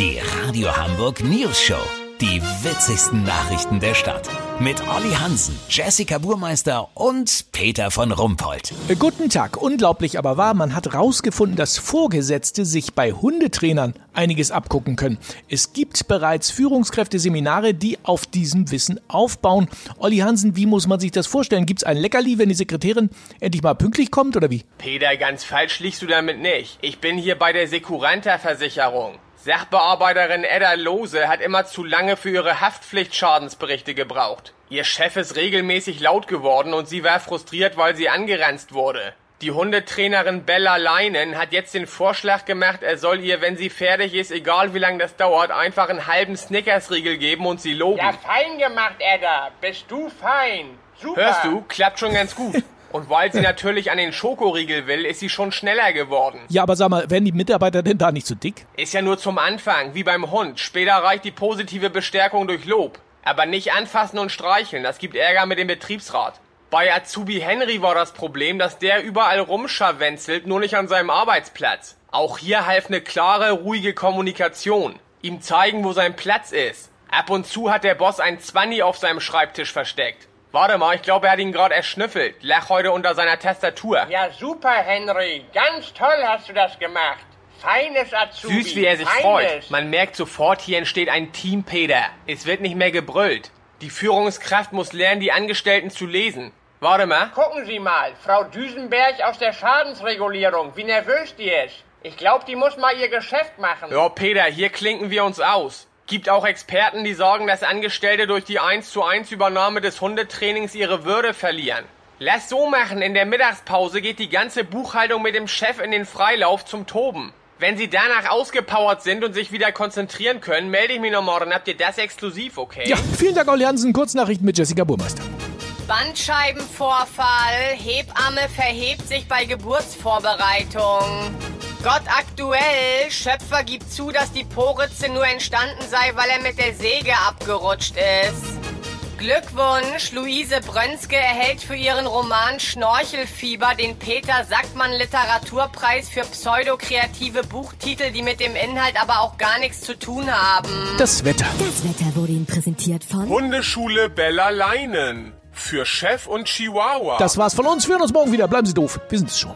Die Radio Hamburg News Show. Die witzigsten Nachrichten der Stadt. Mit Olli Hansen, Jessica Burmeister und Peter von Rumpold. Äh, Guten Tag. Unglaublich aber wahr, man hat rausgefunden, dass Vorgesetzte sich bei Hundetrainern einiges abgucken können. Es gibt bereits Führungskräfteseminare, die auf diesem Wissen aufbauen. Olli Hansen, wie muss man sich das vorstellen? Gibt's ein Leckerli, wenn die Sekretärin endlich mal pünktlich kommt oder wie? Peter, ganz falsch liegst du damit nicht. Ich bin hier bei der Sekuranta-Versicherung. Sachbearbeiterin Edda Lose hat immer zu lange für ihre Haftpflichtschadensberichte gebraucht. Ihr Chef ist regelmäßig laut geworden und sie war frustriert, weil sie angeranzt wurde. Die Hundetrainerin Bella Leinen hat jetzt den Vorschlag gemacht, er soll ihr, wenn sie fertig ist, egal wie lange das dauert, einfach einen halben Snickersriegel geben und sie loben. Ja, fein gemacht, Edda. Bist du fein. Super. Hörst du? Klappt schon ganz gut. Und weil sie natürlich an den Schokoriegel will, ist sie schon schneller geworden. Ja, aber sag mal, werden die Mitarbeiter denn da nicht zu dick? Ist ja nur zum Anfang, wie beim Hund. Später reicht die positive Bestärkung durch Lob. Aber nicht anfassen und streicheln, das gibt Ärger mit dem Betriebsrat. Bei Azubi Henry war das Problem, dass der überall rumscharwenzelt, nur nicht an seinem Arbeitsplatz. Auch hier half eine klare, ruhige Kommunikation. Ihm zeigen, wo sein Platz ist. Ab und zu hat der Boss ein Zwanni auf seinem Schreibtisch versteckt. Warte mal, ich glaube, er hat ihn gerade erschnüffelt. Lach heute unter seiner Tastatur. Ja, super, Henry. Ganz toll hast du das gemacht. Feines Azubi. Süß, wie er sich Feines. freut. Man merkt sofort, hier entsteht ein Team, Peter. Es wird nicht mehr gebrüllt. Die Führungskraft muss lernen, die Angestellten zu lesen. Warte mal. Gucken Sie mal, Frau Düsenberg aus der Schadensregulierung, wie nervös die ist. Ich glaube, die muss mal ihr Geschäft machen. Ja, Peter, hier klinken wir uns aus. Gibt auch Experten, die sagen, dass Angestellte durch die 1 zu 1 Übernahme des Hundetrainings ihre Würde verlieren. Lass so machen, in der Mittagspause geht die ganze Buchhaltung mit dem Chef in den Freilauf zum Toben. Wenn sie danach ausgepowert sind und sich wieder konzentrieren können, melde ich mich noch morgen. Habt ihr das exklusiv, okay? Ja, vielen Dank, Olli Hansen. Kurznachrichten mit Jessica Burmeister. Bandscheibenvorfall. Hebamme verhebt sich bei Geburtsvorbereitung. Gott aktuell. Schöpfer gibt zu, dass die Poritze nur entstanden sei, weil er mit der Säge abgerutscht ist. Glückwunsch, Luise Brönske erhält für ihren Roman Schnorchelfieber den Peter Sackmann Literaturpreis für pseudokreative Buchtitel, die mit dem Inhalt aber auch gar nichts zu tun haben. Das Wetter. Das Wetter wurde Ihnen präsentiert von Hundeschule Bella Leinen. Für Chef und Chihuahua. Das war's von uns. Wir hören uns morgen wieder. Bleiben Sie doof. Wir sind es schon.